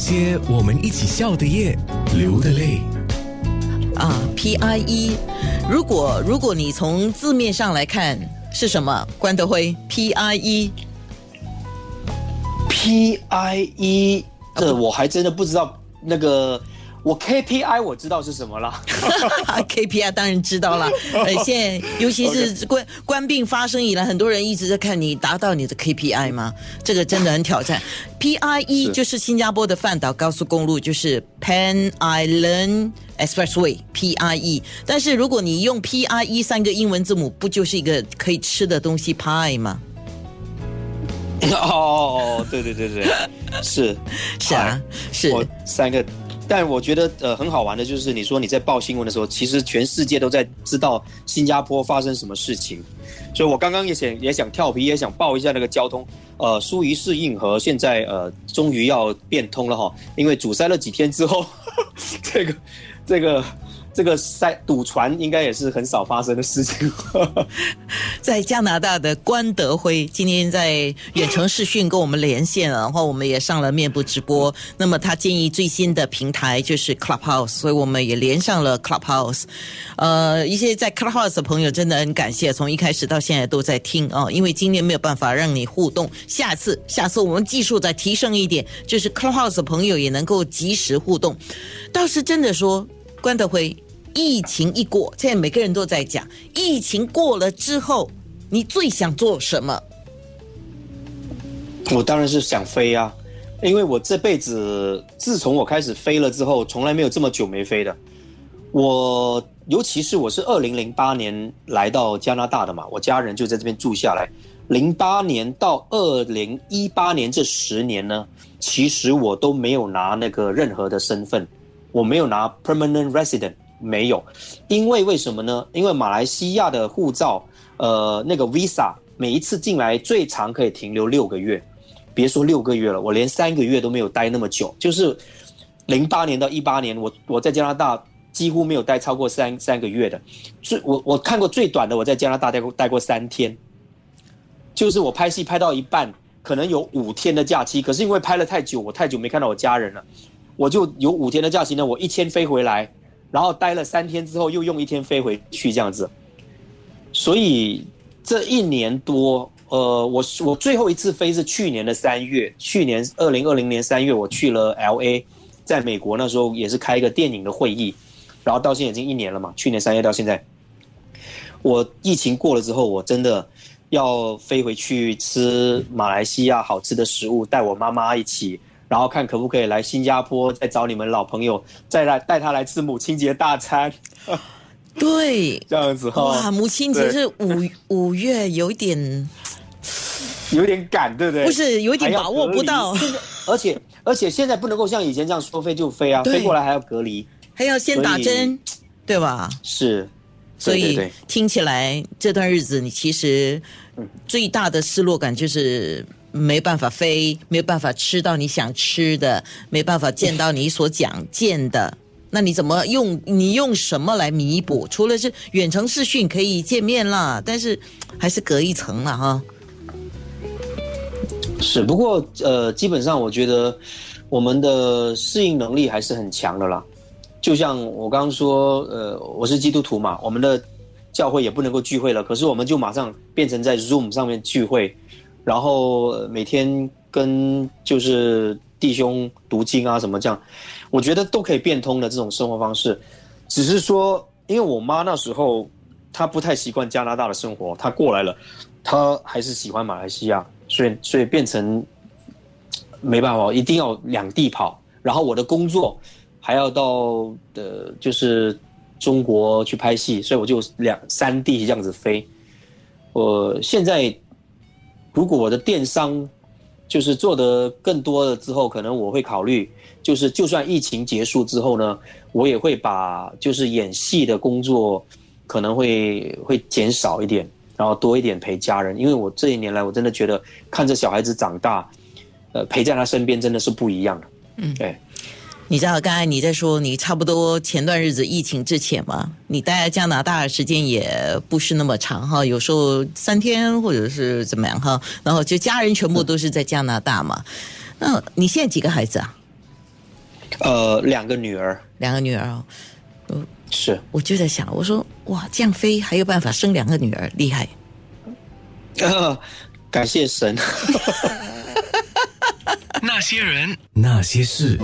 些我们一起笑的夜，流的泪。啊，P I E，如果如果你从字面上来看是什么？关德辉，P I E，P I E，这我还真的不知道那个。我 KPI 我知道是什么了，KPI 当然知道了。呃，现在尤其是关关病发生以来，很多人一直在看你达到你的 KPI 吗？这个真的很挑战。PIE 就是新加坡的范岛高速公路，就是 Pan Island Expressway PIE。但是如果你用 PIE 三个英文字母，不就是一个可以吃的东西 pie 吗？哦哦哦，对对对对，是是啊，是三个。但我觉得呃很好玩的，就是你说你在报新闻的时候，其实全世界都在知道新加坡发生什么事情，所以我刚刚也想也想跳皮，也想报一下那个交通，呃，疏于适应和现在呃终于要变通了哈，因为阻塞了几天之后，这 个这个。这个塞堵船应该也是很少发生的事情。在加拿大的关德辉今天在远程视讯跟我们连线，然后我们也上了面部直播。那么他建议最新的平台就是 Clubhouse，所以我们也连上了 Clubhouse。呃，一些在 Clubhouse 的朋友真的很感谢，从一开始到现在都在听啊。因为今天没有办法让你互动，下次下次我们技术再提升一点，就是 Clubhouse 的朋友也能够及时互动。倒是真的说。关德辉，疫情一过，现在每个人都在讲，疫情过了之后，你最想做什么？我当然是想飞啊，因为我这辈子自从我开始飞了之后，从来没有这么久没飞的。我尤其是我是二零零八年来到加拿大的嘛，我家人就在这边住下来。零八年到二零一八年这十年呢，其实我都没有拿那个任何的身份。我没有拿 permanent resident，没有，因为为什么呢？因为马来西亚的护照，呃，那个 visa 每一次进来最长可以停留六个月，别说六个月了，我连三个月都没有待那么久。就是零八年到一八年，我我在加拿大几乎没有待超过三三个月的。最我我看过最短的，我在加拿大待过待过三天，就是我拍戏拍到一半，可能有五天的假期，可是因为拍了太久，我太久没看到我家人了。我就有五天的假期呢，我一天飞回来，然后待了三天之后又用一天飞回去这样子，所以这一年多，呃，我我最后一次飞是去年的三月，去年二零二零年三月我去了 L A，在美国那时候也是开一个电影的会议，然后到现在已经一年了嘛，去年三月到现在，我疫情过了之后，我真的要飞回去吃马来西亚好吃的食物，带我妈妈一起。然后看可不可以来新加坡，再找你们老朋友，再来带他来吃母亲节大餐。对，这样子哈。哇，母亲节是五五月，有点 有点赶，对不对？不是，有点把握不到。而且而且现在不能够像以前这样说飞就飞啊，飞过来还要隔离，还要先打针，对吧？是，所以听起来这段日子你其实最大的失落感就是。没办法飞，没有办法吃到你想吃的，没办法见到你所想见的，那你怎么用？你用什么来弥补？除了是远程视讯可以见面啦，但是还是隔一层了哈。是，不过呃，基本上我觉得我们的适应能力还是很强的啦。就像我刚刚说，呃，我是基督徒嘛，我们的教会也不能够聚会了，可是我们就马上变成在 Zoom 上面聚会。然后每天跟就是弟兄读经啊什么这样，我觉得都可以变通的这种生活方式，只是说，因为我妈那时候她不太习惯加拿大的生活，她过来了，她还是喜欢马来西亚，所以所以变成没办法，一定要两地跑。然后我的工作还要到的就是中国去拍戏，所以我就两三地这样子飞。我现在。如果我的电商就是做的更多了之后，可能我会考虑，就是就算疫情结束之后呢，我也会把就是演戏的工作可能会会减少一点，然后多一点陪家人，因为我这一年来我真的觉得看着小孩子长大，呃，陪在他身边真的是不一样的。嗯，对。你知道刚才你在说你差不多前段日子疫情之前嘛，你待在加拿大的时间也不是那么长哈，有时候三天或者是怎么样哈，然后就家人全部都是在加拿大嘛。那你现在几个孩子啊？呃，两个女儿两个女儿哦，是，我就在想，我说哇，这样飞还有办法生两个女儿，厉害。呃，感谢神。那些人，那些事。